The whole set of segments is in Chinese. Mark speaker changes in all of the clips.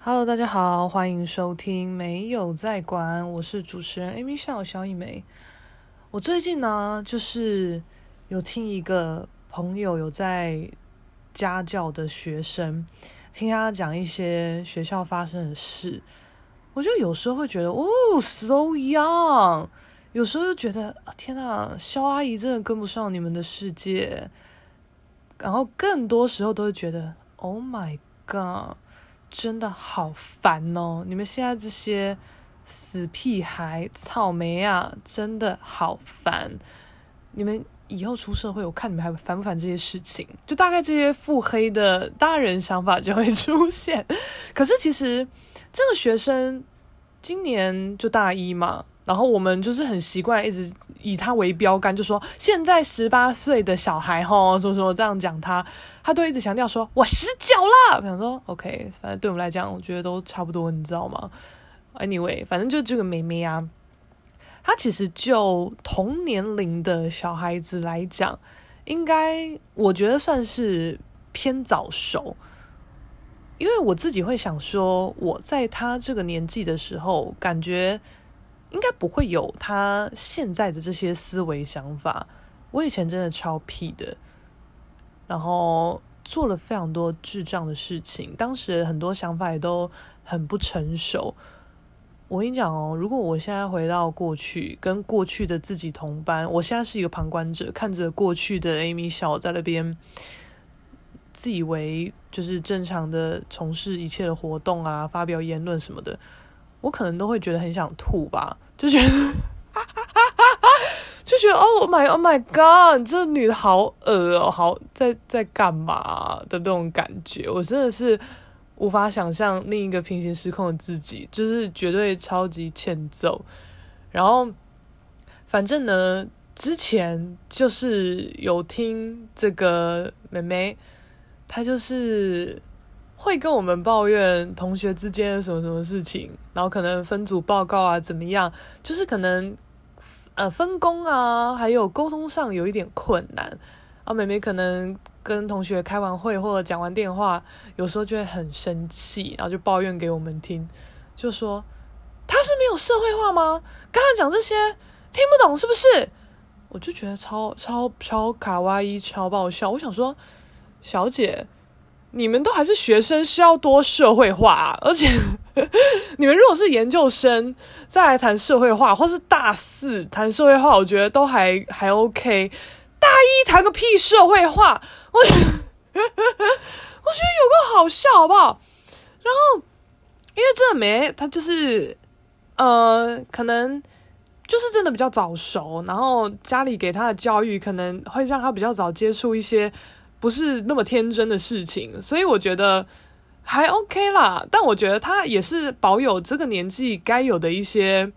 Speaker 1: Hello，大家好，欢迎收听没有在管，我是主持人 Amy 小小一枚。我最近呢，就是有听一个朋友有在家教的学生，听他讲一些学校发生的事，我就有时候会觉得，哦，so young，有时候又觉得，天哪，肖阿姨真的跟不上你们的世界，然后更多时候都会觉得，Oh my God。真的好烦哦！你们现在这些死屁孩、草莓啊，真的好烦！你们以后出社会，我看你们还烦不烦这些事情？就大概这些腹黑的大人想法就会出现。可是其实这个学生今年就大一嘛。然后我们就是很习惯一直以他为标杆，就说现在十八岁的小孩吼，说说这样讲他，他都一直强调说我十九了。我想说，OK，反正对我们来讲，我觉得都差不多，你知道吗？Anyway，反正就这个妹妹啊，她其实就同年龄的小孩子来讲，应该我觉得算是偏早熟，因为我自己会想说，我在她这个年纪的时候，感觉。应该不会有他现在的这些思维想法。我以前真的超屁的，然后做了非常多智障的事情。当时很多想法也都很不成熟。我跟你讲哦，如果我现在回到过去，跟过去的自己同班，我现在是一个旁观者，看着过去的 Amy 小在那边自以为就是正常的从事一切的活动啊，发表言论什么的。我可能都会觉得很想吐吧，就觉得，就觉得，Oh my Oh my God，这女的好恶哦，好在在干嘛的那种感觉，我真的是无法想象另一个平行时空的自己，就是绝对超级欠揍。然后，反正呢，之前就是有听这个妹妹，她就是。会跟我们抱怨同学之间什么什么事情，然后可能分组报告啊怎么样，就是可能呃分工啊，还有沟通上有一点困难啊。妹妹可能跟同学开完会或者讲完电话，有时候就会很生气，然后就抱怨给我们听，就说他是没有社会化吗？刚刚讲这些听不懂是不是？我就觉得超超超卡哇伊，超爆笑。我想说，小姐。你们都还是学生，需要多社会化，而且 你们如果是研究生再来谈社会化，或是大四谈社会化，我觉得都还还 OK。大一谈个屁社会化，我觉得 我觉得有个好笑，好不好？然后因为这没他就是呃，可能就是真的比较早熟，然后家里给他的教育可能会让他比较早接触一些。不是那么天真的事情，所以我觉得还 OK 啦。但我觉得他也是保有这个年纪该有的一些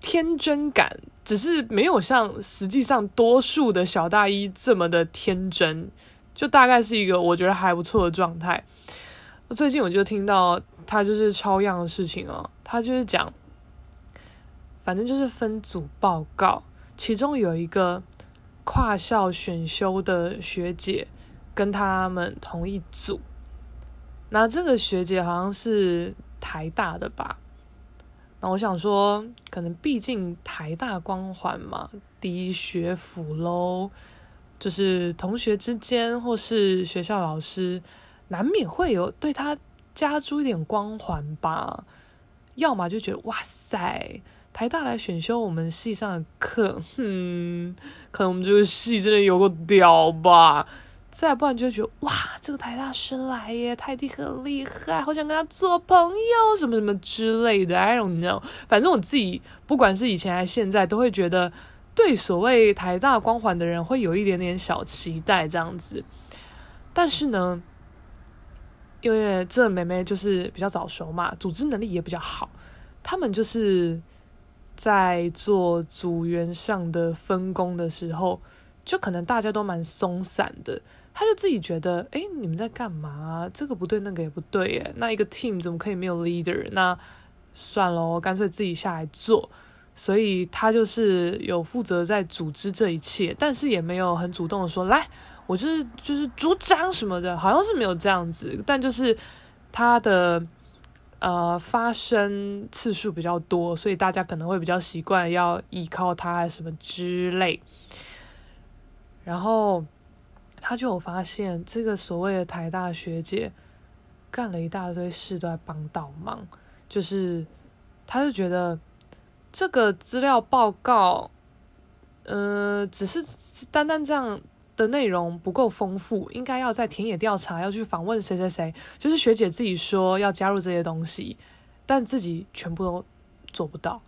Speaker 1: 天真感，只是没有像实际上多数的小大一这么的天真，就大概是一个我觉得还不错的状态。最近我就听到他就是超样的事情哦，他就是讲，反正就是分组报告，其中有一个跨校选修的学姐。跟他们同一组，那这个学姐好像是台大的吧？那我想说，可能毕竟台大光环嘛，第一学府喽，就是同学之间或是学校老师，难免会有对他加诸一点光环吧。要么就觉得哇塞，台大来选修我们系上的课，哼，可能我们这个系真的有个屌吧。再不然就会觉得哇，这个台大生来耶，台弟很厉害，好想跟他做朋友，什么什么之类的。I don't know，反正我自己不管是以前还是现在，都会觉得对所谓台大光环的人会有一点点小期待这样子。但是呢，因为这妹妹就是比较早熟嘛，组织能力也比较好，他们就是在做组员上的分工的时候，就可能大家都蛮松散的。他就自己觉得，哎，你们在干嘛？这个不对，那个也不对，耶。那一个 team 怎么可以没有 leader？那算了，干脆自己下来做。所以他就是有负责在组织这一切，但是也没有很主动的说，来，我就是就是组长什么的，好像是没有这样子。但就是他的呃发生次数比较多，所以大家可能会比较习惯要依靠他什么之类。然后他就有发现，这个所谓的台大学姐干了一大堆事都在帮倒忙，就是他就觉得这个资料报告，呃，只是单单这样。的内容不够丰富，应该要在田野调查，要去访问谁谁谁。就是学姐自己说要加入这些东西，但自己全部都做不到。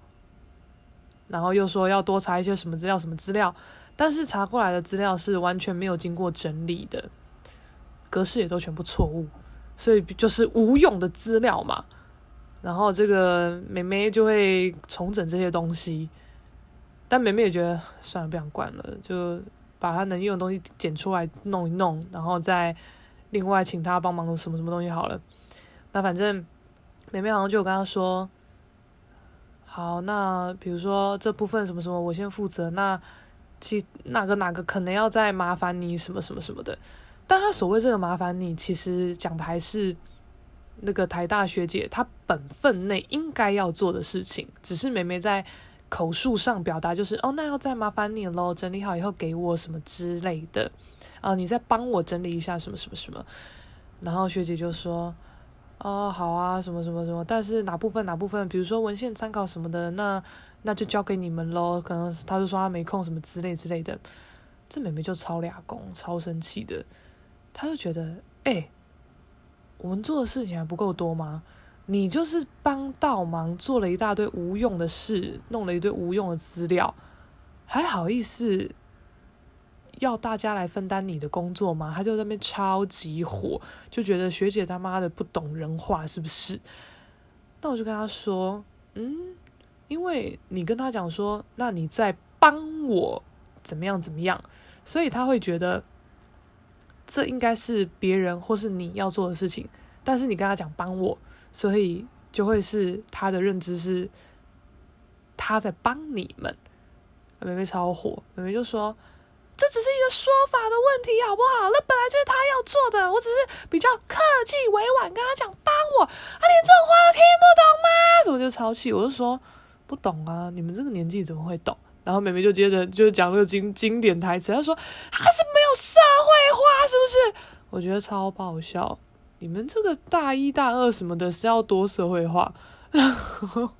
Speaker 1: 然后又说要多查一些什么资料，什么资料，但是查过来的资料是完全没有经过整理的，格式也都全部错误，所以就是无用的资料嘛。然后这个妹妹就会重整这些东西，但妹妹也觉得算了，不想管了，就。把他能用的东西剪出来弄一弄，然后再另外请他帮忙什么什么东西好了。那反正妹妹好像就跟她说：“好，那比如说这部分什么什么我先负责，那其哪个哪个可能要再麻烦你什么什么什么的。”但他所谓这个麻烦你，其实讲的还是那个台大学姐她本分内应该要做的事情，只是妹妹在。口述上表达就是哦，那要再麻烦你喽，整理好以后给我什么之类的，啊，你再帮我整理一下什么什么什么，然后学姐就说，哦，好啊，什么什么什么，但是哪部分哪部分，比如说文献参考什么的，那那就交给你们喽。可能他就说他没空什么之类之类的，这妹妹就超俩工，超生气的，他就觉得，哎、我们做的事情还不够多吗？你就是帮倒忙，做了一大堆无用的事，弄了一堆无用的资料，还好意思要大家来分担你的工作吗？他就在那边超级火，就觉得学姐他妈的不懂人话，是不是？那我就跟他说，嗯，因为你跟他讲说，那你在帮我怎么样怎么样，所以他会觉得这应该是别人或是你要做的事情，但是你跟他讲帮我。所以就会是他的认知是他在帮你们，妹妹超火，妹妹就说这只是一个说法的问题，好不好？那本来就是他要做的，我只是比较客气委婉跟他讲帮我，他连这种话都听不懂吗？怎么就超气？我就说不懂啊，你们这个年纪怎么会懂？然后妹妹就接着就讲那个经经典台词，她说他是没有社会化，是不是？我觉得超爆笑。你们这个大一大二什么的，是要多社会化？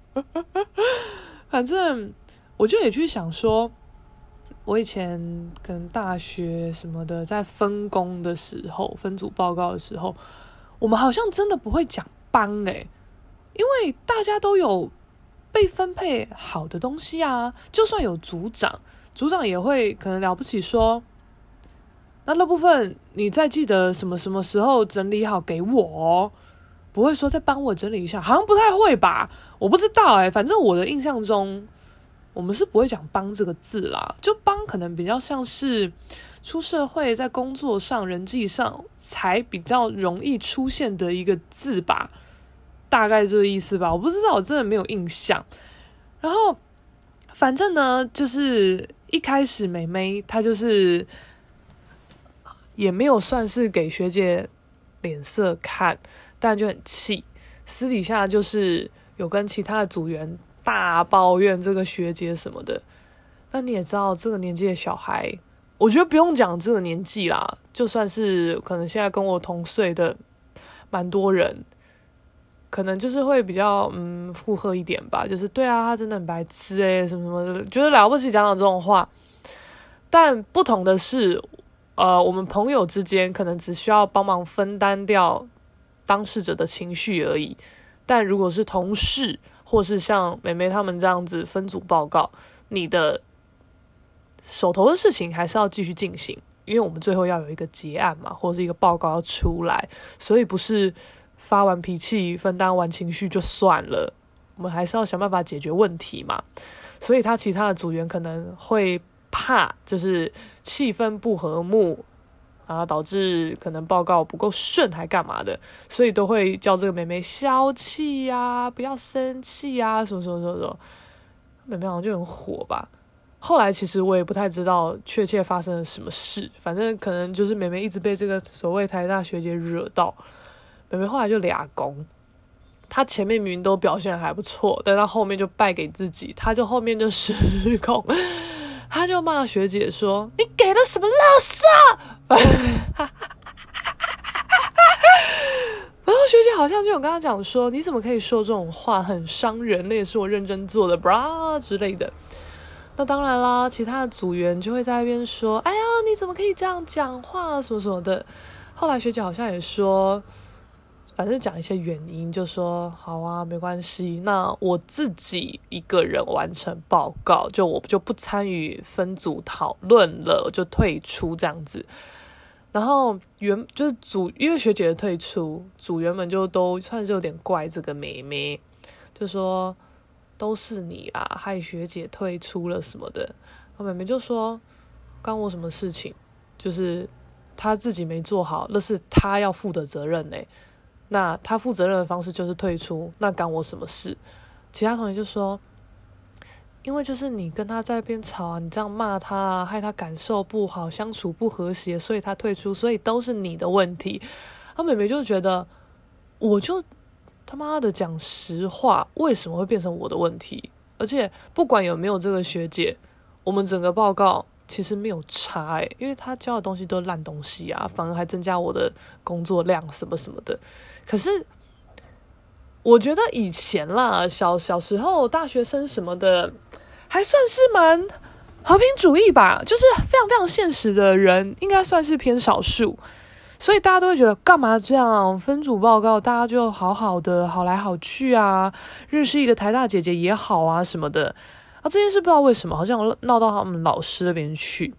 Speaker 1: 反正我就也去想说，我以前跟大学什么的，在分工的时候、分组报告的时候，我们好像真的不会讲帮诶，因为大家都有被分配好的东西啊。就算有组长，组长也会可能了不起说。那那部分你再记得什么什么时候整理好给我，不会说再帮我整理一下，好像不太会吧？我不知道哎，反正我的印象中，我们是不会讲帮这个字啦，就帮可能比较像是出社会在工作上、人际上才比较容易出现的一个字吧，大概这个意思吧，我不知道，我真的没有印象。然后反正呢，就是一开始妹妹她就是。也没有算是给学姐脸色看，但就很气。私底下就是有跟其他的组员大抱怨这个学姐什么的。那你也知道，这个年纪的小孩，我觉得不用讲这个年纪啦，就算是可能现在跟我同岁的蛮多人，可能就是会比较嗯附和一点吧。就是对啊，他真的很白痴诶、什么什么的，觉得了不起讲讲这种话。但不同的是。呃，我们朋友之间可能只需要帮忙分担掉当事者的情绪而已，但如果是同事，或是像妹妹他们这样子分组报告，你的手头的事情还是要继续进行，因为我们最后要有一个结案嘛，或者是一个报告要出来，所以不是发完脾气、分担完情绪就算了，我们还是要想办法解决问题嘛，所以他其他的组员可能会。怕就是气氛不和睦，然后导致可能报告不够顺，还干嘛的，所以都会叫这个妹妹消气呀，不要生气呀，什么什么什么什么。妹妹好像就很火吧。后来其实我也不太知道确切发生了什么事，反正可能就是妹妹一直被这个所谓台大学姐惹到。妹妹后来就俩工，他前面明明都表现还不错，但他后面就败给自己，他就后面就失控，他就骂学姐说：“你给了什么垃圾？” 然后学姐好像就有跟他讲说：“你怎么可以说这种话，很伤人，那也是我认真做的，bra 之类的。”那当然啦，其他的组员就会在那边说：“哎呀，你怎么可以这样讲话，什么什么的。”后来学姐好像也说，反正讲一些原因，就说：“好啊，没关系，那我自己一个人完成报告，就我就不参与分组讨论了，就退出这样子。”然后原就是组，因为学姐的退出，组员们就都算是有点怪这个妹妹，就说都是你啊，害学姐退出了什么的。然后妹妹就说关我什么事情？就是她自己没做好，那是她要负的责任呢。那他负责任的方式就是退出，那关我什么事？其他同学就说。因为就是你跟他在那边吵啊，你这样骂他啊，害他感受不好，相处不和谐，所以他退出，所以都是你的问题。他妹妹就觉得，我就他妈的讲实话，为什么会变成我的问题？而且不管有没有这个学姐，我们整个报告其实没有差诶，因为他教的东西都烂东西啊，反而还增加我的工作量什么什么的。可是我觉得以前啦，小小时候大学生什么的。还算是蛮和平主义吧，就是非常非常现实的人，应该算是偏少数，所以大家都会觉得干嘛这样分组报告，大家就好好的好来好去啊，认识一个台大姐姐也好啊什么的啊。这件事不知道为什么，好像闹到他们老师那边去，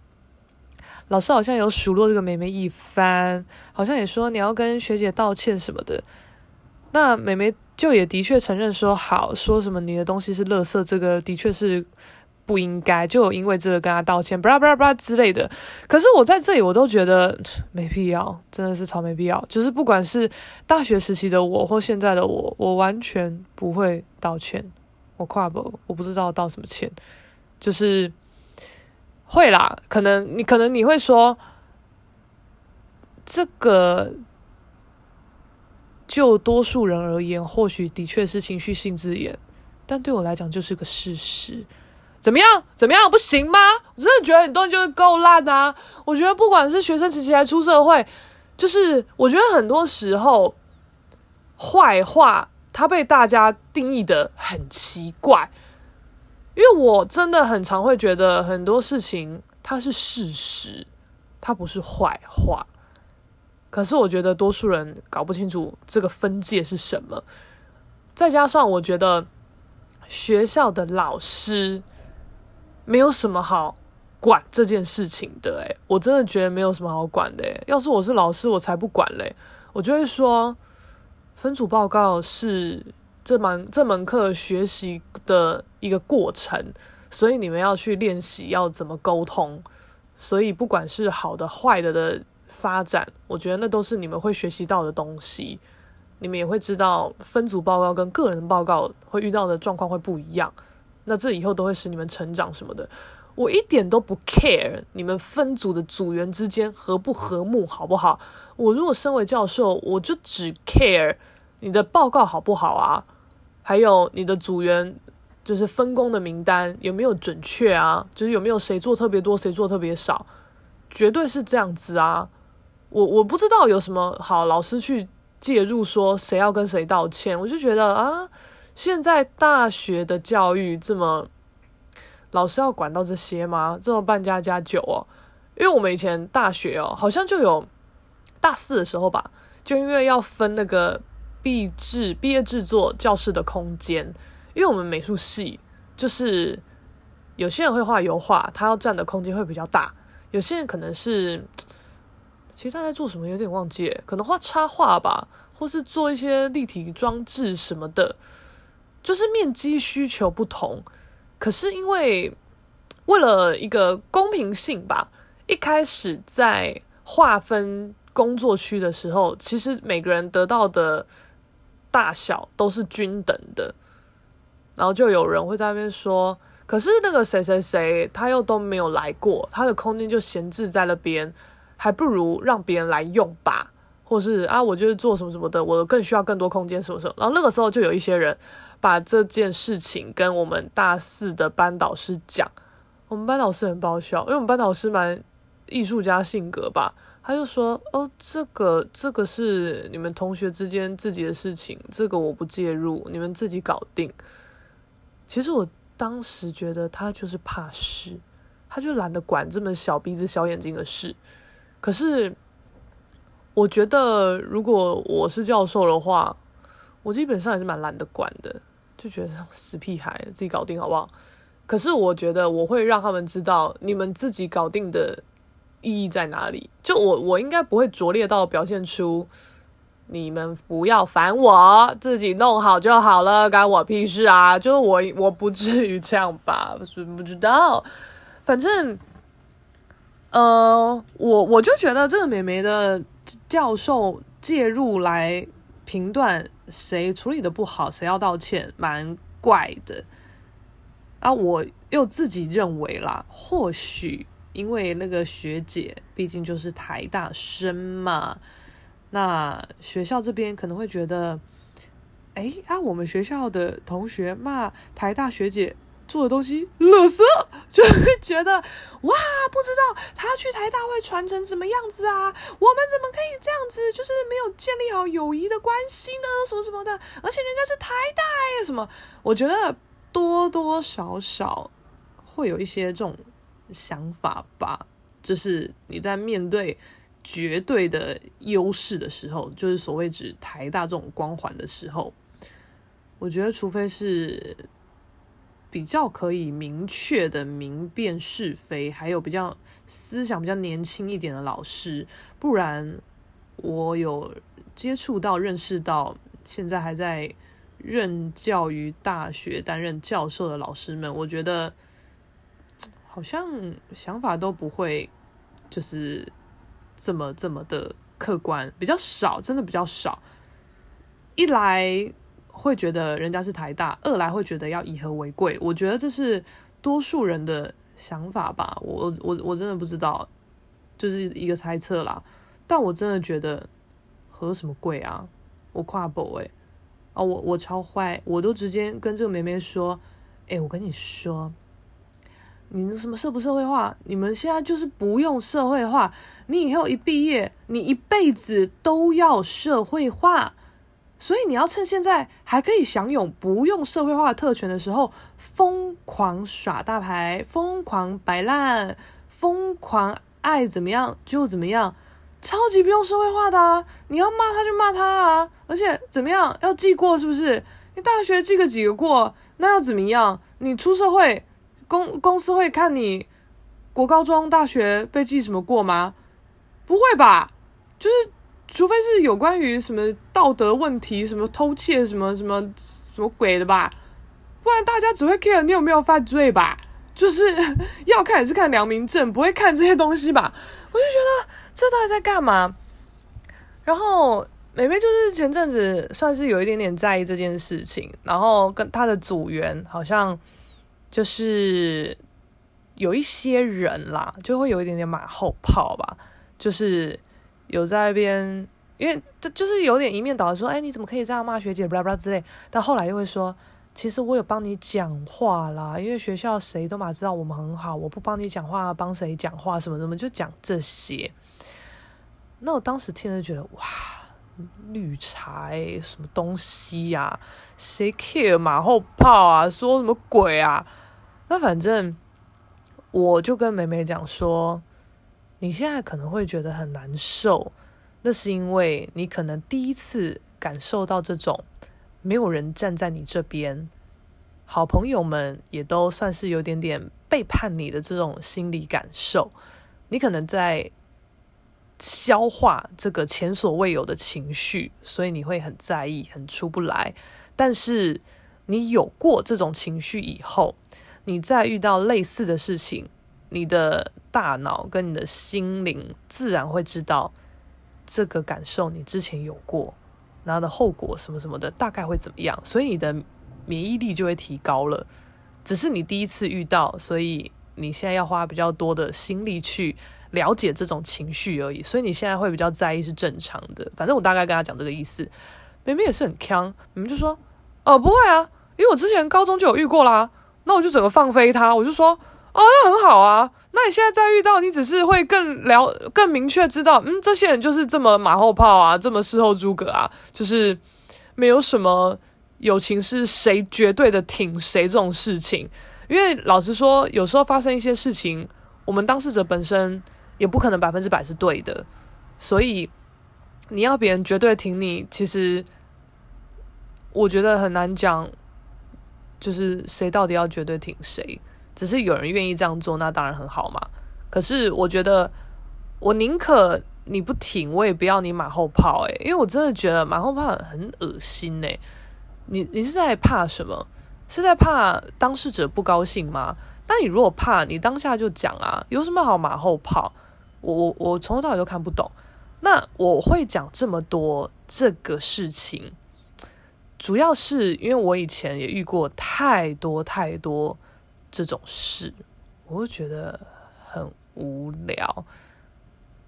Speaker 1: 老师好像有数落这个妹妹一番，好像也说你要跟学姐道歉什么的。那妹妹就也的确承认说好，说什么你的东西是垃圾，这个的确是不应该，就因为这个跟她道歉，巴拉巴拉巴拉之类的。可是我在这里，我都觉得没必要，真的是超没必要。就是不管是大学时期的我或现在的我，我完全不会道歉。我跨不，我不知道道什么歉，就是会啦。可能你可能你会说这个。就多数人而言，或许的确是情绪性字眼，但对我来讲就是个事实。怎么样？怎么样？不行吗？我真的觉得你东西就是够烂啊！我觉得不管是学生时期还是出社会，就是我觉得很多时候坏话它被大家定义的很奇怪，因为我真的很常会觉得很多事情它是事实，它不是坏话。可是我觉得多数人搞不清楚这个分界是什么，再加上我觉得学校的老师没有什么好管这件事情的，诶，我真的觉得没有什么好管的，诶，要是我是老师，我才不管嘞，我就会说，分组报告是这门这门课学习的一个过程，所以你们要去练习要怎么沟通，所以不管是好的坏的的。发展，我觉得那都是你们会学习到的东西。你们也会知道分组报告跟个人报告会遇到的状况会不一样。那这以后都会使你们成长什么的。我一点都不 care 你们分组的组员之间和不和睦，好不好？我如果身为教授，我就只 care 你的报告好不好啊，还有你的组员就是分工的名单有没有准确啊，就是有没有谁做特别多，谁做特别少，绝对是这样子啊。我我不知道有什么好老师去介入说谁要跟谁道歉，我就觉得啊，现在大学的教育这么，老师要管到这些吗？这么办家家酒哦，因为我们以前大学哦，好像就有大四的时候吧，就因为要分那个毕制毕业制作教室的空间，因为我们美术系就是有些人会画油画，他要占的空间会比较大，有些人可能是。其实他在做什么有点忘记，可能画插画吧，或是做一些立体装置什么的，就是面积需求不同。可是因为为了一个公平性吧，一开始在划分工作区的时候，其实每个人得到的大小都是均等的。然后就有人会在那边说，可是那个谁谁谁他又都没有来过，他的空间就闲置在那边。还不如让别人来用吧，或是啊，我就是做什么什么的，我更需要更多空间什么什么。然后那个时候就有一些人把这件事情跟我们大四的班导师讲，我们班导师很爆笑，因为我们班导师蛮艺术家性格吧，他就说：“哦，这个这个是你们同学之间自己的事情，这个我不介入，你们自己搞定。”其实我当时觉得他就是怕事，他就懒得管这么小鼻子小眼睛的事，可是。我觉得，如果我是教授的话，我基本上也是蛮懒得管的，就觉得 死屁孩自己搞定好不好？可是我觉得我会让他们知道，你们自己搞定的意义在哪里。就我，我应该不会拙劣到表现出你们不要烦我，自己弄好就好了，关我屁事啊！就我，我不至于这样吧？是不知道，反正，呃，我我就觉得这个美眉的。教授介入来评断谁处理的不好，谁要道歉，蛮怪的。啊，我又自己认为啦，或许因为那个学姐毕竟就是台大生嘛，那学校这边可能会觉得，哎啊，我们学校的同学骂台大学姐。做的东西，垃圾，就会觉得哇，不知道他去台大会传成什么样子啊？我们怎么可以这样子？就是没有建立好友谊的关系呢？什么什么的，而且人家是台大耶，什么？我觉得多多少少会有一些这种想法吧。就是你在面对绝对的优势的时候，就是所谓指台大这种光环的时候，我觉得除非是。比较可以明确的明辨是非，还有比较思想比较年轻一点的老师，不然我有接触到、认识到现在还在任教于大学担任教授的老师们，我觉得好像想法都不会就是这么这么的客观，比较少，真的比较少。一来。会觉得人家是台大，二来会觉得要以和为贵，我觉得这是多数人的想法吧。我我我真的不知道，就是一个猜测啦。但我真的觉得和什么贵啊？我跨步哎，啊我我超坏，我都直接跟这个妹妹说，哎，我跟你说，你那什么社不社会化？你们现在就是不用社会化，你以后一毕业，你一辈子都要社会化。所以你要趁现在还可以享有不用社会化的特权的时候，疯狂耍大牌，疯狂摆烂，疯狂爱怎么样就怎么样，超级不用社会化的啊！你要骂他就骂他啊！而且怎么样要记过是不是？你大学记个几个过，那要怎么样？你出社会，公公司会看你国高中大学被记什么过吗？不会吧？就是。除非是有关于什么道德问题，什么偷窃，什么什么什么鬼的吧，不然大家只会 care 你有没有犯罪吧。就是 要看也是看良民证，不会看这些东西吧。我就觉得这到底在干嘛？然后美美就是前阵子算是有一点点在意这件事情，然后跟她的组员好像就是有一些人啦，就会有一点点马后炮吧，就是。有在那边，因为这就是有点一面倒的说，哎，你怎么可以这样骂学姐，巴拉巴拉之类。但后来又会说，其实我有帮你讲话啦，因为学校谁都嘛知道我们很好，我不帮你讲话，帮谁讲话什么什么，就讲这些。那我当时听着觉得，哇，绿茶欸，什么东西呀？谁 care 马后炮啊？说什么鬼啊？那反正我就跟美美讲说。你现在可能会觉得很难受，那是因为你可能第一次感受到这种没有人站在你这边，好朋友们也都算是有点点背叛你的这种心理感受。你可能在消化这个前所未有的情绪，所以你会很在意，很出不来。但是你有过这种情绪以后，你再遇到类似的事情，你的大脑跟你的心灵自然会知道这个感受，你之前有过，然后的后果什么什么的，大概会怎么样，所以你的免疫力就会提高了。只是你第一次遇到，所以你现在要花比较多的心力去了解这种情绪而已，所以你现在会比较在意是正常的。反正我大概跟他讲这个意思，明明也是很呛，你们就说哦不会啊，因为我之前高中就有遇过啦，那我就整个放飞他，我就说哦那很好啊，那你现在再遇到，你只是会更了更明确知道，嗯，这些人就是这么马后炮啊，这么事后诸葛啊，就是没有什么友情是谁绝对的挺谁这种事情，因为老实说，有时候发生一些事情。我们当事者本身也不可能百分之百是对的，所以你要别人绝对挺你，其实我觉得很难讲，就是谁到底要绝对挺谁。只是有人愿意这样做，那当然很好嘛。可是我觉得，我宁可你不挺，我也不要你马后炮。诶，因为我真的觉得马后炮很恶心诶。你你是在怕什么？是在怕当事者不高兴吗？那你如果怕，你当下就讲啊，有什么好马后炮？我我我从头到尾都看不懂。那我会讲这么多这个事情，主要是因为我以前也遇过太多太多这种事，我会觉得很无聊。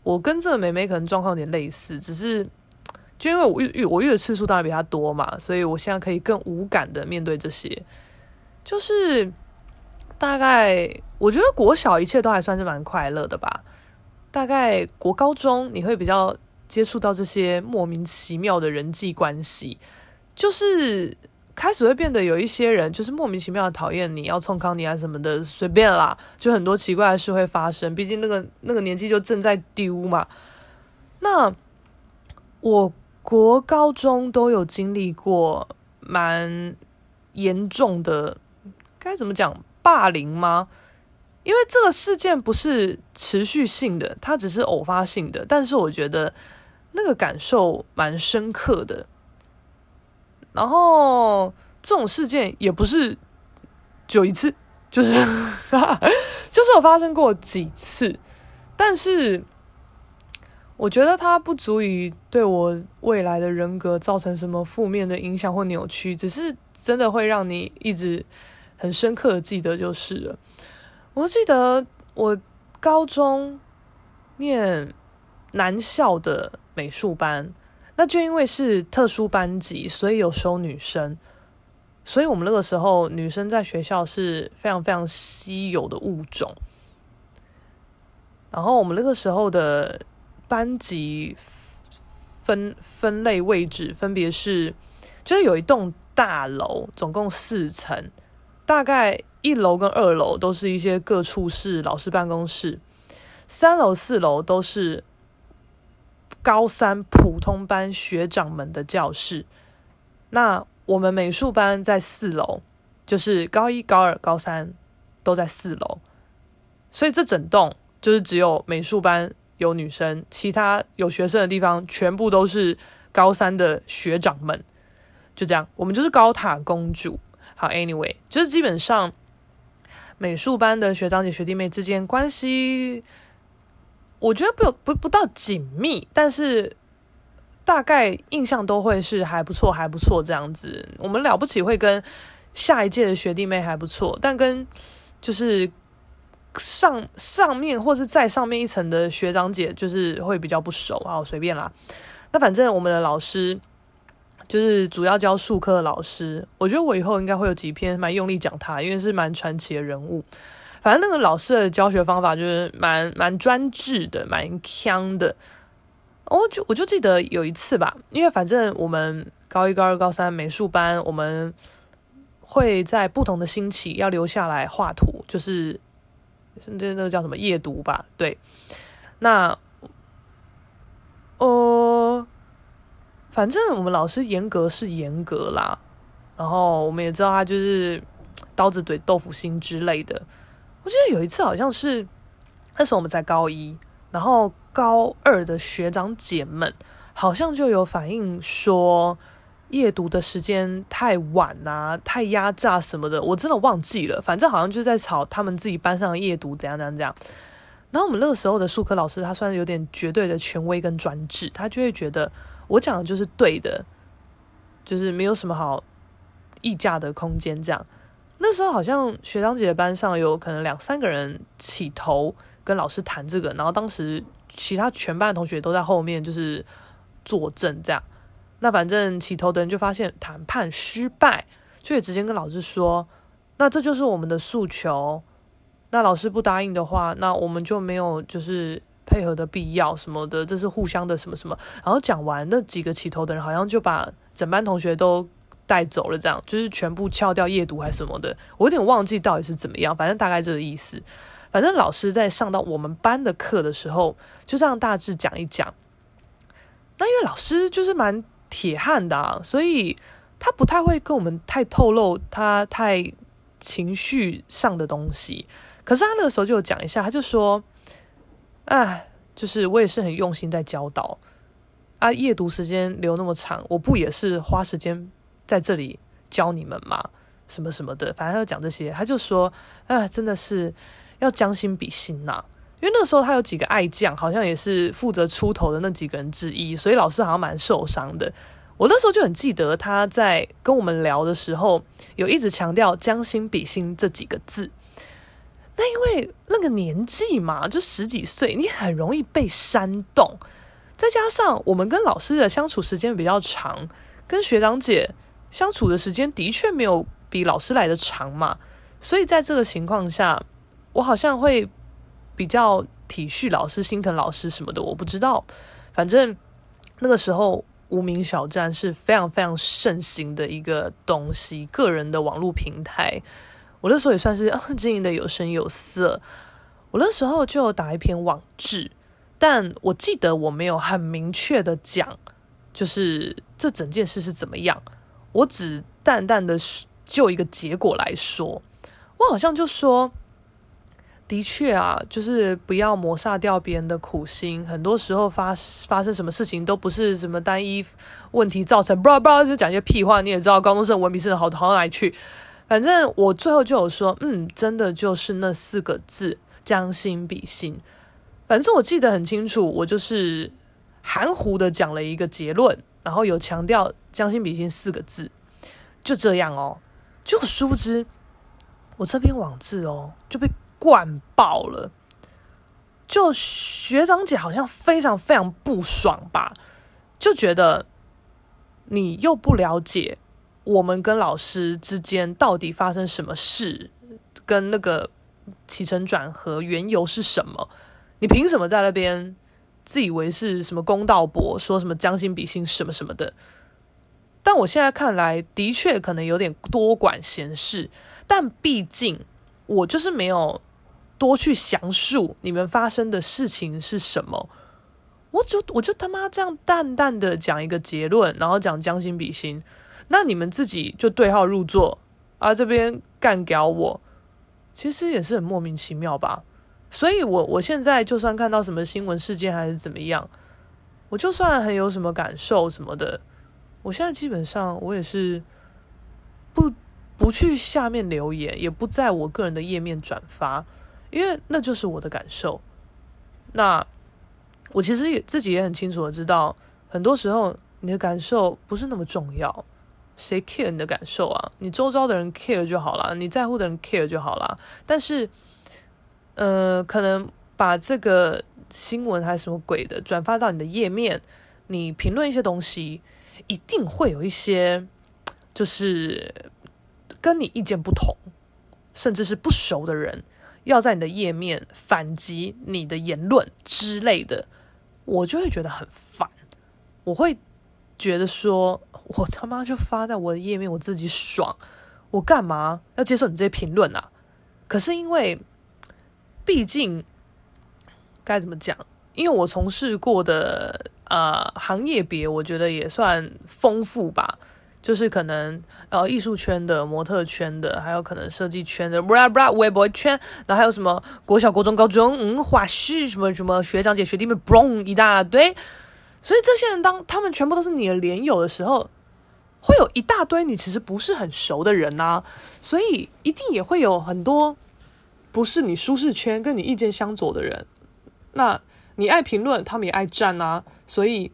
Speaker 1: 我跟这个妹妹可能状况有点类似，只是就因为我遇遇我遇的次数当然比她多嘛，所以我现在可以更无感的面对这些，就是。大概我觉得国小一切都还算是蛮快乐的吧。大概国高中你会比较接触到这些莫名其妙的人际关系，就是开始会变得有一些人就是莫名其妙的讨厌你，要冲康你啊什么的，随便啦，就很多奇怪的事会发生。毕竟那个那个年纪就正在丢嘛。那我国高中都有经历过蛮严重的，该怎么讲？霸凌吗？因为这个事件不是持续性的，它只是偶发性的。但是我觉得那个感受蛮深刻的。然后这种事件也不是就一次，就是 就是有发生过几次。但是我觉得它不足以对我未来的人格造成什么负面的影响或扭曲，只是真的会让你一直。很深刻的记得就是了，我记得我高中念男校的美术班，那就因为是特殊班级，所以有收女生，所以我们那个时候女生在学校是非常非常稀有的物种。然后我们那个时候的班级分分类位置分别是，就是有一栋大楼，总共四层。大概一楼跟二楼都是一些各处室、老师办公室，三楼、四楼都是高三普通班学长们的教室。那我们美术班在四楼，就是高一、高二、高三都在四楼，所以这整栋就是只有美术班有女生，其他有学生的地方全部都是高三的学长们。就这样，我们就是高塔公主。好，Anyway，就是基本上美术班的学长姐、学弟妹之间关系，我觉得不不不到紧密，但是大概印象都会是还不错，还不错这样子。我们了不起会跟下一届的学弟妹还不错，但跟就是上上面或是再上面一层的学长姐，就是会比较不熟。好，随便啦。那反正我们的老师。就是主要教术科的老师，我觉得我以后应该会有几篇蛮用力讲他，因为是蛮传奇的人物。反正那个老师的教学方法就是蛮蛮专制的，蛮呛的。我就我就记得有一次吧，因为反正我们高一、高二、高三美术班，我们会在不同的星期要留下来画图，就是甚至那个叫什么夜读吧，对。那，哦。反正我们老师严格是严格啦，然后我们也知道他就是刀子怼豆腐心之类的。我记得有一次好像是那时候我们在高一，然后高二的学长姐们好像就有反映说夜读的时间太晚啊，太压榨什么的，我真的忘记了。反正好像就在吵他们自己班上的夜读怎样怎样怎样。然后我们那个时候的术科老师他算是有点绝对的权威跟专制，他就会觉得。我讲的就是对的，就是没有什么好议价的空间。这样，那时候好像学长姐班上有可能两三个人起头跟老师谈这个，然后当时其他全班的同学都在后面就是作证这样。那反正起头的人就发现谈判失败，就也直接跟老师说，那这就是我们的诉求。那老师不答应的话，那我们就没有就是配合的必要什么的，这是互相的什么什么。然后讲完，那几个起头的人好像就把整班同学都带走了，这样就是全部敲掉夜读还是什么的，我有点忘记到底是怎么样，反正大概这个意思。反正老师在上到我们班的课的时候，就这样大致讲一讲。那因为老师就是蛮。铁汉的啊，所以他不太会跟我们太透露他太情绪上的东西。可是他那个时候就有讲一下，他就说：“哎，就是我也是很用心在教导啊，夜读时间留那么长，我不也是花时间在这里教你们吗？什么什么的，反正他讲这些。他就说：哎，真的是要将心比心呐、”因为那时候他有几个爱将，好像也是负责出头的那几个人之一，所以老师好像蛮受伤的。我那时候就很记得他在跟我们聊的时候，有一直强调“将心比心”这几个字。那因为那个年纪嘛，就十几岁，你很容易被煽动，再加上我们跟老师的相处时间比较长，跟学长姐相处的时间的确没有比老师来的长嘛，所以在这个情况下，我好像会。比较体恤老师、心疼老师什么的，我不知道。反正那个时候，无名小站是非常非常盛行的一个东西，个人的网络平台。我那时候也算是经营的有声有色。我那时候就打一篇网志，但我记得我没有很明确的讲，就是这整件事是怎么样。我只淡淡的就一个结果来说，我好像就说。的确啊，就是不要抹杀掉别人的苦心。很多时候发发生什么事情都不是什么单一问题造成，不知道不知道就讲一些屁话。你也知道，高中生文笔是好好到哪里去？反正我最后就有说，嗯，真的就是那四个字，将心比心。反正我记得很清楚，我就是含糊的讲了一个结论，然后有强调将心比心四个字，就这样哦。就殊不知，我这篇网志哦就被。灌爆了，就学长姐好像非常非常不爽吧，就觉得你又不了解我们跟老师之间到底发生什么事，跟那个起承转合缘由是什么，你凭什么在那边自以为是什么公道伯，说什么将心比心什么什么的？但我现在看来，的确可能有点多管闲事，但毕竟我就是没有。多去详述你们发生的事情是什么？我就我就他妈这样淡淡的讲一个结论，然后讲将心比心，那你们自己就对号入座啊，这边干掉我，其实也是很莫名其妙吧。所以我我现在就算看到什么新闻事件还是怎么样，我就算很有什么感受什么的，我现在基本上我也是不不去下面留言，也不在我个人的页面转发。因为那就是我的感受，那我其实也自己也很清楚的知道，很多时候你的感受不是那么重要，谁 care 你的感受啊？你周遭的人 care 就好了，你在乎的人 care 就好了。但是，呃，可能把这个新闻还是什么鬼的转发到你的页面，你评论一些东西，一定会有一些就是跟你意见不同，甚至是不熟的人。要在你的页面反击你的言论之类的，我就会觉得很烦。我会觉得说，我他妈就发在我的页面，我自己爽，我干嘛要接受你这些评论啊？可是因为，毕竟该怎么讲？因为我从事过的呃行业别，我觉得也算丰富吧。就是可能呃艺术圈的、模特圈的，还有可能设计圈的，布拉布拉微博圈，然后还有什么国小、国中、高中，嗯，画室什么什么学长姐、学弟妹，boom 一大堆。所以这些人当他们全部都是你的连友的时候，会有一大堆你其实不是很熟的人呐、啊，所以一定也会有很多不是你舒适圈、跟你意见相左的人。那你爱评论，他们也爱站啊，所以。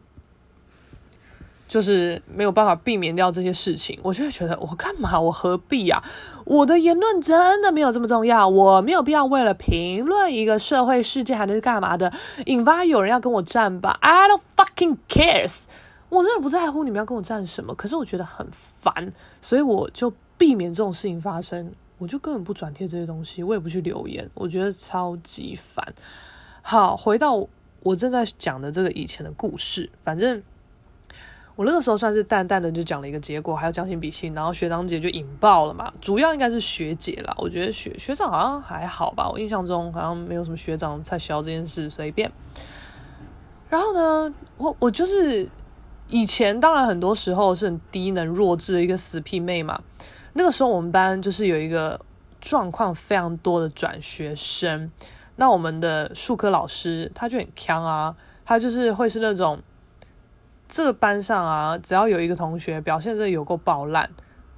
Speaker 1: 就是没有办法避免掉这些事情，我就会觉得我干嘛，我何必呀、啊？我的言论真的没有这么重要，我没有必要为了评论一个社会事件还是干嘛的，引发有人要跟我站吧？I don't fucking cares，我真的不在乎你们要跟我战什么，可是我觉得很烦，所以我就避免这种事情发生，我就根本不转贴这些东西，我也不去留言，我觉得超级烦。好，回到我正在讲的这个以前的故事，反正。我那个时候算是淡淡的就讲了一个结果，还有将心比心，然后学长姐就引爆了嘛。主要应该是学姐啦，我觉得学学长好像还好吧，我印象中好像没有什么学长太小这件事，随便。然后呢，我我就是以前当然很多时候是很低能弱智的一个死屁妹嘛。那个时候我们班就是有一个状况非常多的转学生，那我们的术科老师他就很强啊，他就是会是那种。这个班上啊，只要有一个同学表现得有够爆烂，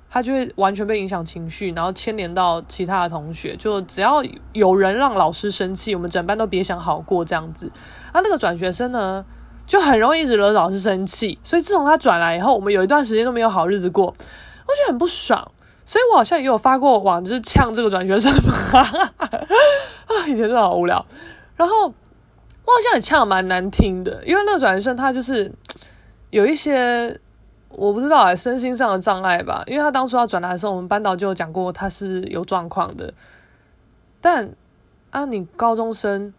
Speaker 1: 他就会完全被影响情绪，然后牵连到其他的同学。就只要有人让老师生气，我们整班都别想好过这样子。啊，那个转学生呢，就很容易一直惹老师生气。所以自从他转来以后，我们有一段时间都没有好日子过，我觉得很不爽。所以我好像也有发过网，就是呛这个转学生。啊，以前真的好无聊。然后我好像也呛蛮难听的，因为那个转学生他就是。有一些我不知道啊，身心上的障碍吧。因为他当初要转来的时候，我们班导就有讲过他是有状况的。但啊，你高中生，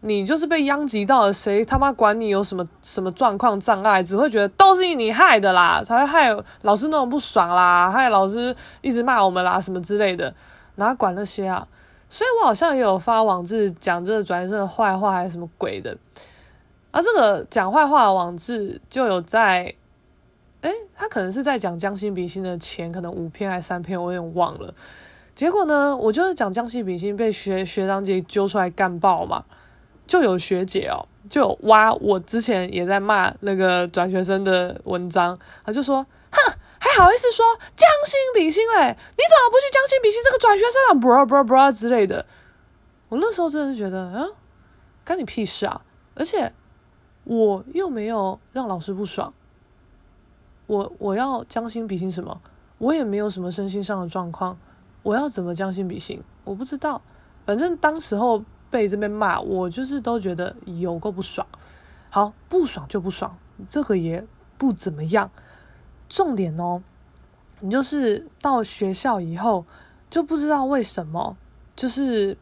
Speaker 1: 你就是被殃及到了，谁他妈管你有什么什么状况障碍？只会觉得都是你害的啦，才会害老师那么不爽啦，害老师一直骂我们啦，什么之类的，哪管那些啊？所以我好像也有发网志讲这个转学生的坏话，还是什么鬼的。而、啊、这个讲坏话的网志就有在，诶，他可能是在讲将心比心的前可能五篇还三篇，我有点忘了。结果呢，我就是讲将心比心，被学学长姐揪出来干爆嘛，就有学姐哦，就有挖我之前也在骂那个转学生的文章，他就说，哼，还好意思说将心比心嘞？你怎么不去将心比心这个转学生啊？不不不之类的。我那时候真的是觉得，嗯，干你屁事啊！而且。我又没有让老师不爽，我我要将心比心什么？我也没有什么身心上的状况，我要怎么将心比心？我不知道，反正当时候被这边骂，我就是都觉得有够不爽。好，不爽就不爽，这个也不怎么样。重点哦，你就是到学校以后就不知道为什么，就是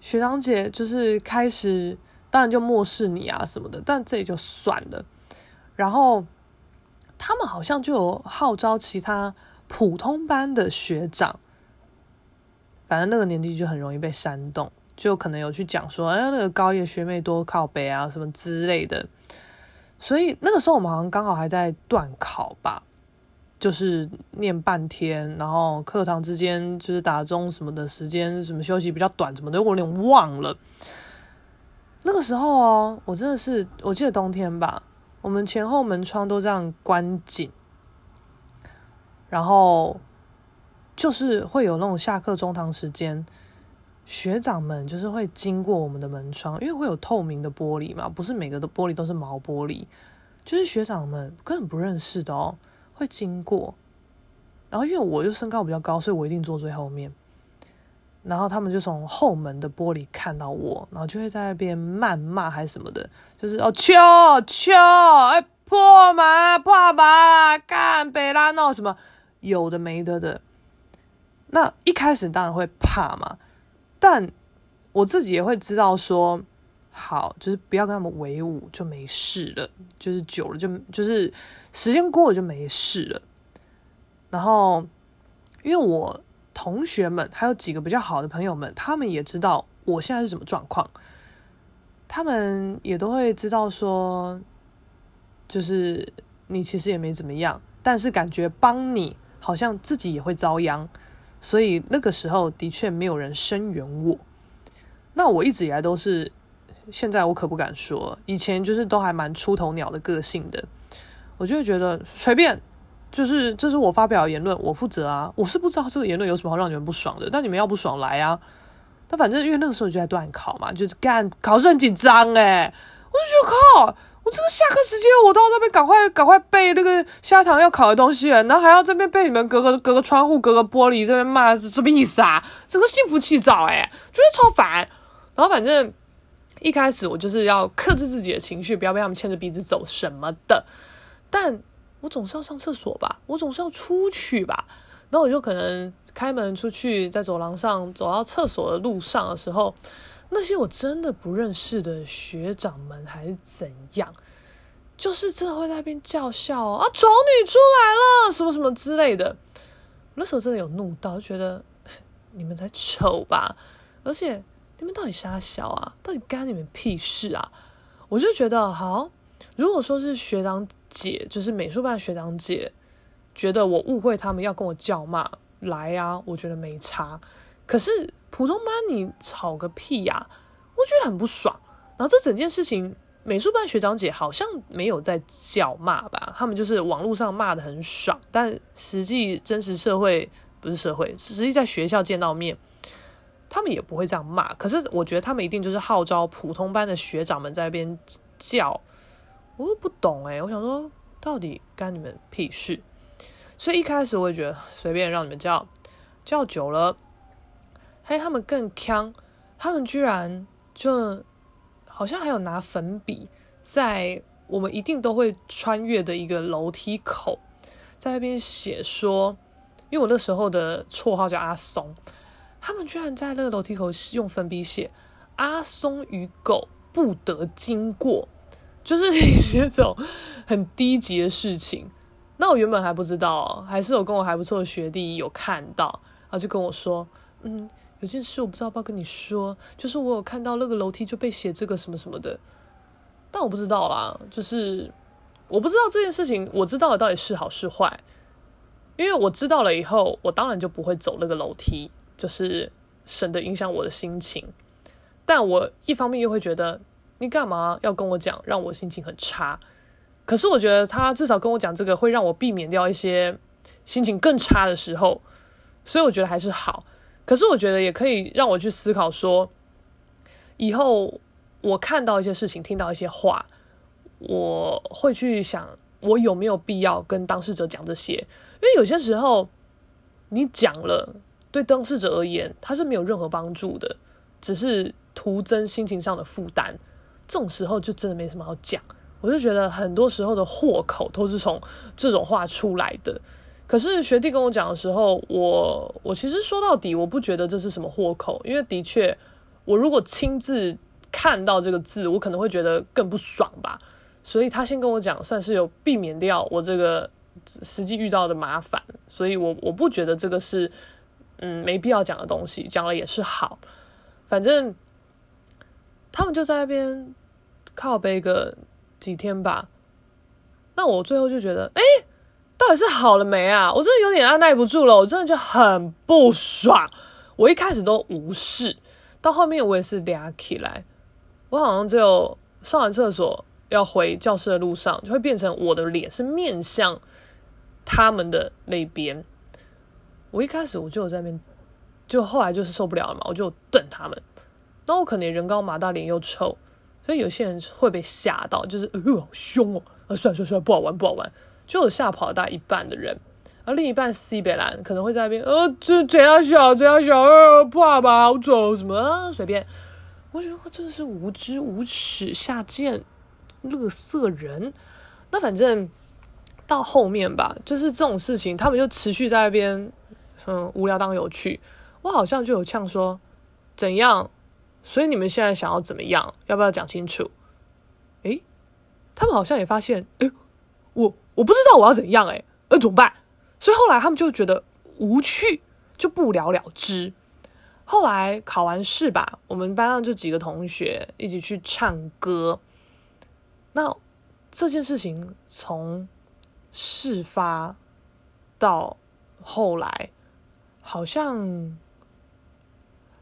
Speaker 1: 学长姐就是开始。当然就漠视你啊什么的，但这也就算了。然后他们好像就有号召其他普通班的学长，反正那个年纪就很容易被煽动，就可能有去讲说，哎，那个高叶学妹多靠北啊什么之类的。所以那个时候我们好像刚好还在段考吧，就是念半天，然后课堂之间就是打钟什么的时间，什么休息比较短什么的，我有点忘了。那个时候哦，我真的是，我记得冬天吧，我们前后门窗都这样关紧，然后就是会有那种下课中堂时间，学长们就是会经过我们的门窗，因为会有透明的玻璃嘛，不是每个的玻璃都是毛玻璃，就是学长们根本不认识的哦，会经过，然后因为我就身高比较高，所以我一定坐最后面。然后他们就从后门的玻璃看到我，然后就会在那边谩骂还是什么的，就是哦，秋秋，哎，破门破门，干北拉闹什么，有的没的的。那一开始当然会怕嘛，但我自己也会知道说，好，就是不要跟他们为伍就没事了，就是久了就就是时间过了就没事了。然后因为我。同学们还有几个比较好的朋友们，他们也知道我现在是什么状况，他们也都会知道说，就是你其实也没怎么样，但是感觉帮你好像自己也会遭殃，所以那个时候的确没有人声援我。那我一直以来都是，现在我可不敢说，以前就是都还蛮出头鸟的个性的，我就会觉得随便。就是这是我发表言论，我负责啊！我是不知道这个言论有什么好让你们不爽的，但你们要不爽来啊！但反正因为那个时候就在段考嘛，就是干考试很紧张诶，我就靠，我这个下课时间，我都要这边赶快赶快背那个下堂要考的东西，然后还要这边被你们隔个隔个窗户隔个玻璃这边骂，什么意思啊？整个心浮气躁，哎，觉得超烦。然后反正一开始我就是要克制自己的情绪，不要被他们牵着鼻子走什么的。但我总是要上厕所吧，我总是要出去吧。然后我就可能开门出去，在走廊上走到厕所的路上的时候。那些我真的不认识的学长们还是怎样，就是真的会在那边叫嚣啊，丑女出来了，什么什么之类的。那时候真的有怒到，就觉得你们才丑吧，而且你们到底啥小啊？到底干你们屁事啊？我就觉得好，如果说是学长姐，就是美术班学长姐，觉得我误会他们要跟我叫骂，来啊，我觉得没差。可是。普通班你吵个屁呀！我觉得很不爽。然后这整件事情，美术班学长姐好像没有在叫骂吧？他们就是网络上骂得很爽，但实际真实社会不是社会，实际在学校见到面，他们也不会这样骂。可是我觉得他们一定就是号召普通班的学长们在那边叫，我又不懂哎、我想说，到底干你们屁事？所以一开始我也觉得随便让你们叫，叫久了。嘿，他们更锵，他们居然就好像还有拿粉笔在我们一定都会穿越的一个楼梯口，在那边写说，因为我那时候的绰号叫阿松，他们居然在那个楼梯口用粉笔写“阿松与狗不得经过”，就是一些种很低级的事情。那我原本还不知道，还是有跟我还不错的学弟有看到，然后就跟我说，嗯。有件事我不知道要不要跟你说，就是我有看到那个楼梯就被写这个什么什么的，但我不知道啦，就是我不知道这件事情，我知道的到底是好是坏，因为我知道了以后，我当然就不会走那个楼梯，就是省得影响我的心情。但我一方面又会觉得，你干嘛要跟我讲，让我心情很差？可是我觉得他至少跟我讲这个，会让我避免掉一些心情更差的时候，所以我觉得还是好。可是我觉得也可以让我去思考说，以后我看到一些事情，听到一些话，我会去想，我有没有必要跟当事者讲这些？因为有些时候你讲了，对当事者而言，他是没有任何帮助的，只是徒增心情上的负担。这种时候就真的没什么好讲。我就觉得很多时候的祸口都是从这种话出来的。可是学弟跟我讲的时候，我我其实说到底，我不觉得这是什么祸口，因为的确，我如果亲自看到这个字，我可能会觉得更不爽吧。所以他先跟我讲，算是有避免掉我这个实际遇到的麻烦。所以我我不觉得这个是嗯没必要讲的东西，讲了也是好。反正他们就在那边靠背个几天吧。那我最后就觉得，哎。到底是好了没啊？我真的有点按捺不住了，我真的就很不爽。我一开始都无视，到后面我也是俩起来。我好像只有上完厕所要回教室的路上，就会变成我的脸是面向他们的那边。我一开始我就有在那边，就后来就是受不了了嘛，我就瞪他们。那我可能人高马大，脸又臭，所以有些人会被吓到，就是哎呦好凶哦！啊，算了算了算了，不好玩不好玩。就有吓跑大一半的人，而另一半西北兰可能会在那边，呃，这怎样小，怎样小，呃，怕吧，好走什么？随便。我觉得我真的是无知无耻下贱，乐色人。那反正到后面吧，就是这种事情，他们就持续在那边，嗯，无聊当有趣。我好像就有呛说，怎样？所以你们现在想要怎么样？要不要讲清楚？诶，他们好像也发现，诶，我。我不知道我要怎样哎，那怎么办？所以后来他们就觉得无趣，就不了了之。后来考完试吧，我们班上就几个同学一起去唱歌。那这件事情从事发到后来，好像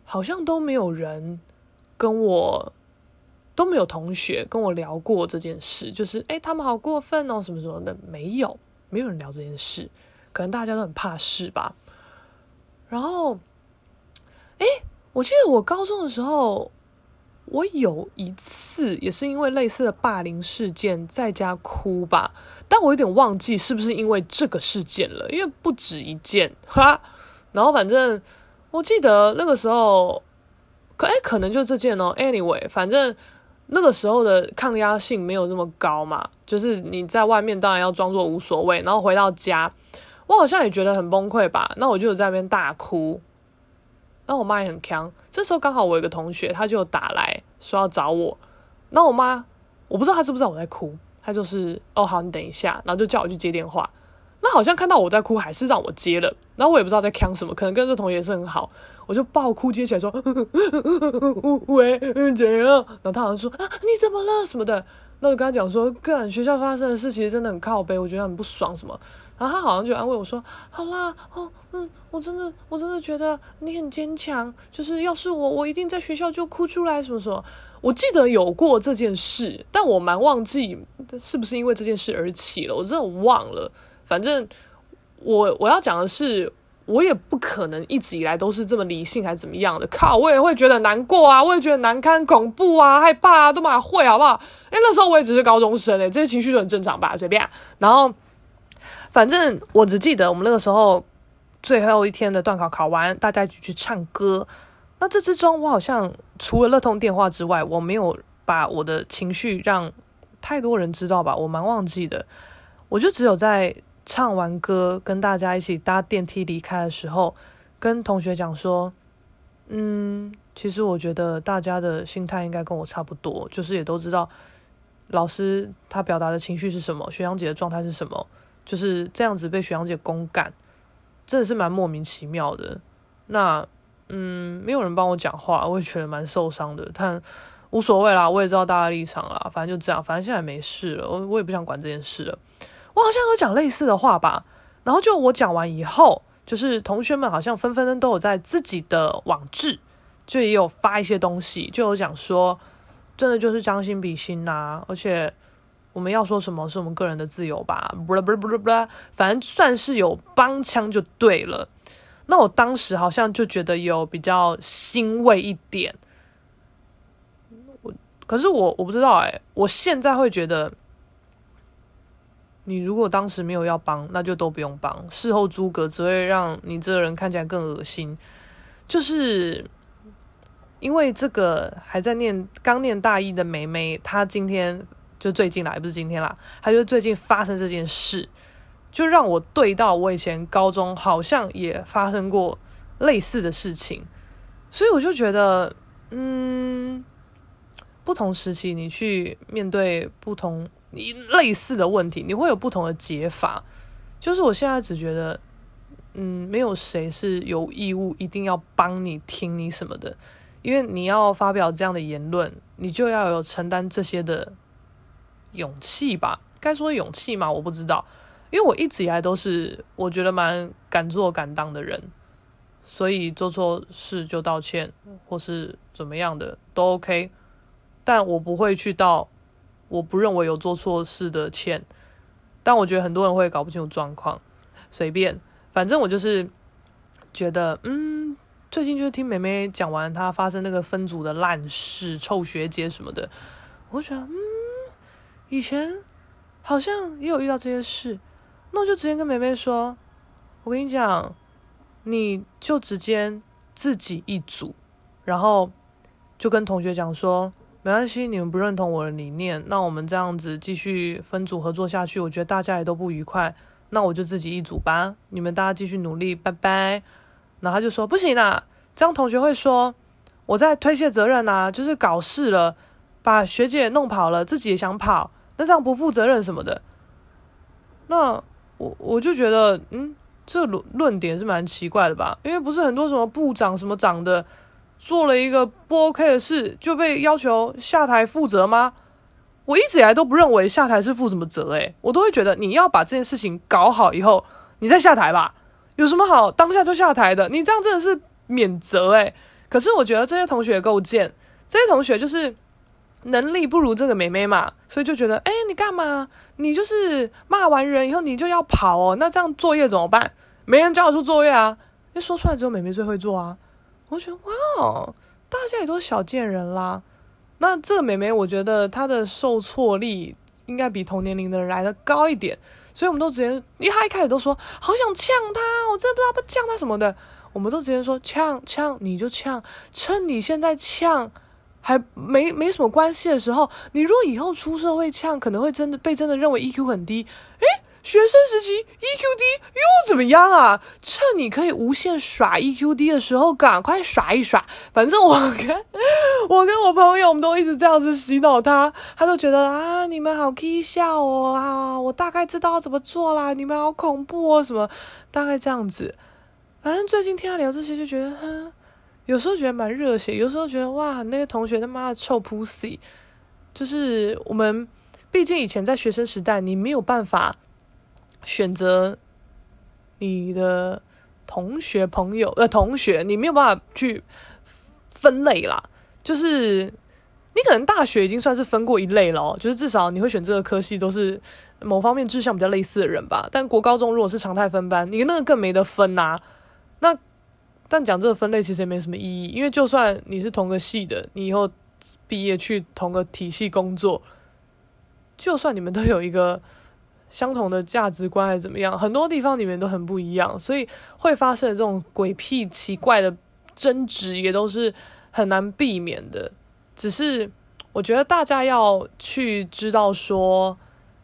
Speaker 1: 好像都没有人跟我。都没有同学跟我聊过这件事，就是哎，他们好过分哦，什么什么的，没有，没有人聊这件事，可能大家都很怕事吧。然后，哎，我记得我高中的时候，我有一次也是因为类似的霸凌事件在家哭吧，但我有点忘记是不是因为这个事件了，因为不止一件哈。然后反正我记得那个时候，可哎可能就这件哦。Anyway，反正那个时候的抗压性没有这么高嘛，就是你在外面当然要装作无所谓，然后回到家，我好像也觉得很崩溃吧，那我就在那边大哭。然后我妈也很强，这时候刚好我有个同学，他就打来说要找我。那我妈，我不知道她知不知道我在哭，她就是哦好，你等一下，然后就叫我去接电话。那好像看到我在哭，还是让我接了。然后我也不知道在锵什么，可能跟这同学是很好，我就爆哭接起来说 喂怎样？然后他好像说啊你怎么了什么的。那我跟他讲说，干学校发生的事其实真的很靠北，我觉得很不爽什么。然后他好像就安慰我说：“好啦，哦，嗯，我真的，我真的觉得你很坚强。就是要是我，我一定在学校就哭出来，什么什么。我记得有过这件事，但我蛮忘记是不是因为这件事而起了，我真的忘了。反正我我要讲的是，我也不可能一直以来都是这么理性，还是怎么样的。靠，我也会觉得难过啊，我也觉得难堪、恐怖啊、害怕啊，都蛮会，好不好？哎，那时候我也只是高中生，哎，这些情绪都很正常吧，随便。然后。”反正我只记得我们那个时候最后一天的段考考完，大家一起去唱歌。那这之中，我好像除了那通电话之外，我没有把我的情绪让太多人知道吧，我蛮忘记的。我就只有在唱完歌，跟大家一起搭电梯离开的时候，跟同学讲说：“嗯，其实我觉得大家的心态应该跟我差不多，就是也都知道老师他表达的情绪是什么，学长姐的状态是什么。”就是这样子被学长姐公干，真的是蛮莫名其妙的。那嗯，没有人帮我讲话，我也觉得蛮受伤的。但无所谓啦，我也知道大家立场啦，反正就这样。反正现在没事了，我我也不想管这件事了。我好像有讲类似的话吧。然后就我讲完以后，就是同学们好像纷纷都有在自己的网志，就也有发一些东西，就有讲说，真的就是将心比心呐、而且。我们要说什么是我们个人的自由吧，不啦不啦不啦不啦，反正算是有帮腔就对了。那我当时好像就觉得有比较欣慰一点。我可是我我不知道哎、我现在会觉得，你如果当时没有要帮，那就都不用帮。事后诸葛只会让你这个人看起来更恶心。就是因为这个还在念刚念大一的妹妹，她今天。就最近啦，也不是今天啦，她就最近发生这件事，就让我对到我以前高中好像也发生过类似的事情，所以我就觉得，嗯，不同时期你去面对不同你类似的问题，你会有不同的解法。就是我现在只觉得，嗯，没有谁是有义务一定要帮你听你什么的，因为你要发表这样的言论，你就要有承担这些的。勇气吧，该说勇气吗？我不知道，因为我一直以来都是我觉得蛮敢做敢当的人，所以做错事就道歉，或是怎么样的都 OK，但我不会去到我不认为有做错事的歉。但我觉得很多人会搞不清楚状况，随便，反正我就是觉得，嗯，最近就是听妹妹讲完她发生那个分组的烂事、臭学姐什么的，我觉得，嗯。以前好像也有遇到这些事，那我就直接跟妹妹说：“我跟你讲，你就直接自己一组，然后就跟同学讲说，没关系，你们不认同我的理念，那我们这样子继续分组合作下去，我觉得大家也都不愉快，那我就自己一组吧，你们大家继续努力，拜拜。”然后他就说：“不行啦，这样同学会说我在推卸责任啊，就是搞事了，把学姐弄跑了，自己也想跑。”那这样不负责任什么的，那我我就觉得，嗯，这论论点是蛮奇怪的吧？因为不是很多什么部长什么长的，做了一个不 OK 的事就被要求下台负责吗？我一直以来都不认为下台是负什么责，诶，我都会觉得你要把这件事情搞好以后，你再下台吧。有什么好当下就下台的？你这样真的是免责，诶。可是我觉得这些同学够贱，这些同学就是。能力不如这个妹妹嘛，所以就觉得，哎，你干嘛？你就是骂完人以后你就要跑哦？那这样作业怎么办？没人交得出作业啊？因为说出来只有妹妹最会做啊。我觉得，哇哦，大家也都小贱人啦。那这个妹妹，我觉得她的受挫力应该比同年龄的人来的高一点，所以我们都直接，因为她一开始都说好想呛她，我真的不知道不呛她什么的，我们都直接说呛呛你就呛，趁你现在呛还没没什么关系的时候，你如果以后出社会呛，可能会真的被真的认为 EQ 很低，诶。学生时期 EQ 低又怎么样啊？趁你可以无限耍 EQ 低的时候，赶快耍一耍。反正我跟 我跟我朋友，我们都一直这样子洗脑他，他都觉得啊，你们好搞笑哦啊，我大概知道怎么做啦，你们好恐怖哦，什么大概这样子。反正最近听他聊这些，就觉得，哼，有时候觉得蛮热血，有时候觉得哇，那些同学他妈的臭 pussy。就是我们，毕竟以前在学生时代，你没有办法。选择你的同学朋友呃同学，你没有办法去分类啦。就是你可能大学已经算是分过一类了，就是至少你会选这个科系都是某方面志向比较类似的人吧。但国高中如果是常态分班，你那个更没得分呐、啊。那但讲这个分类其实也没什么意义，因为就算你是同个系的，你以后毕业去同个体系工作，就算你们都有一个。相同的价值观还是怎么样，很多地方里面都很不一样，所以会发生这种鬼屁奇怪的争执，也都是很难避免的。只是我觉得大家要去知道说，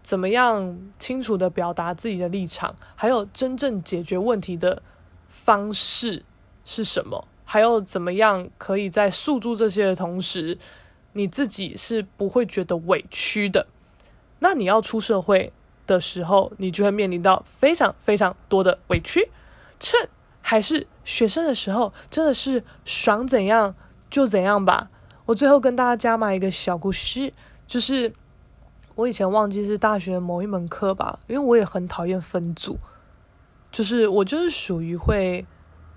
Speaker 1: 怎么样清楚地表达自己的立场，还有真正解决问题的方式是什么，还有怎么样可以在诉诸这些的同时，你自己是不会觉得委屈的。那你要出社会的时候，你就会面临到非常非常多的委屈。趁还是学生的时候，真的是爽怎样就怎样吧。我最后跟大家加码一个小故事，就是我以前忘记是大学某一门课吧，因为我也很讨厌分组，就是我就是属于会。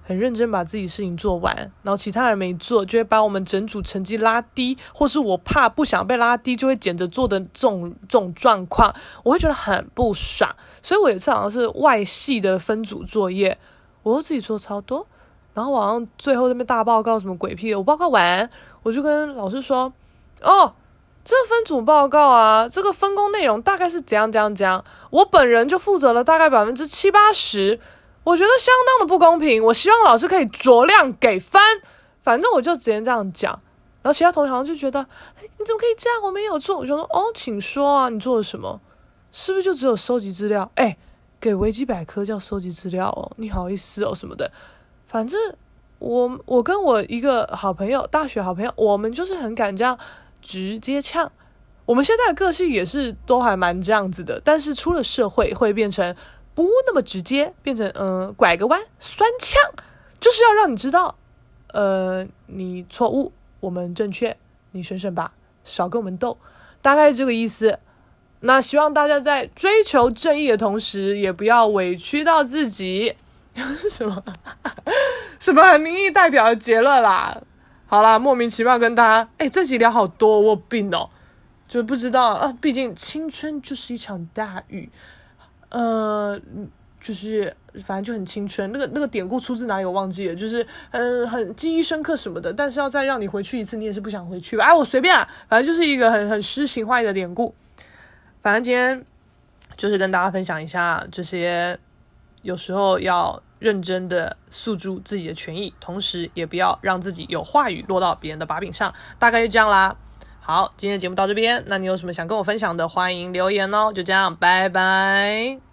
Speaker 1: 很认真把自己事情做完，然后其他人没做，就会把我们整组成绩拉低，或是我怕不想被拉低，就会捡着做的这种这种状况，我会觉得很不爽。所以我有一次好像是外系的分组作业，我都自己做超多，然后晚上最后那边大报告什么鬼屁的，我报告完，我就跟老师说：“哦，这分组报告啊，这个分工内容大概是怎样怎样怎样，我本人就负责了大概百分之七八十。”我觉得相当的不公平，我希望老师可以酌量给分。反正我就直接这样讲，然后其他同学好像就觉得，你怎么可以这样？我没有做。我就说，哦，请说啊，你做了什么？是不是就只有收集资料？哎，给维基百科叫收集资料哦，你好意思哦什么的。反正我我跟我一个好朋友，大学好朋友，我们就是很敢这样直接呛。我们现在的个性也是都还蛮这样子的，但是出了社会会变成。不那么直接，变成嗯、拐个弯，酸呛，就是要让你知道，呃，你错误，我们正确，你省省吧，少跟我们斗，大概这个意思。那希望大家在追求正义的同时，也不要委屈到自己。什么？什么？民意代表的结论啦？好啦，莫名其妙跟大家，哎，这集聊好多，我病哦，就不知道啊，毕竟青春就是一场大雨。呃，就是反正就很青春，那个那个典故出自哪里我忘记了，就是嗯很记忆深刻什么的，但是要再让你回去一次，你也是不想回去吧？哎，我随便啊，反正就是一个很很诗情画意的典故。反正今天就是跟大家分享一下这些，有时候要认真的诉诸自己的权益，同时也不要让自己有话语落到别人的把柄上，大概就这样啦。好，今天的节目到这边。那你有什么想跟我分享的，欢迎留言哦。就这样，拜拜。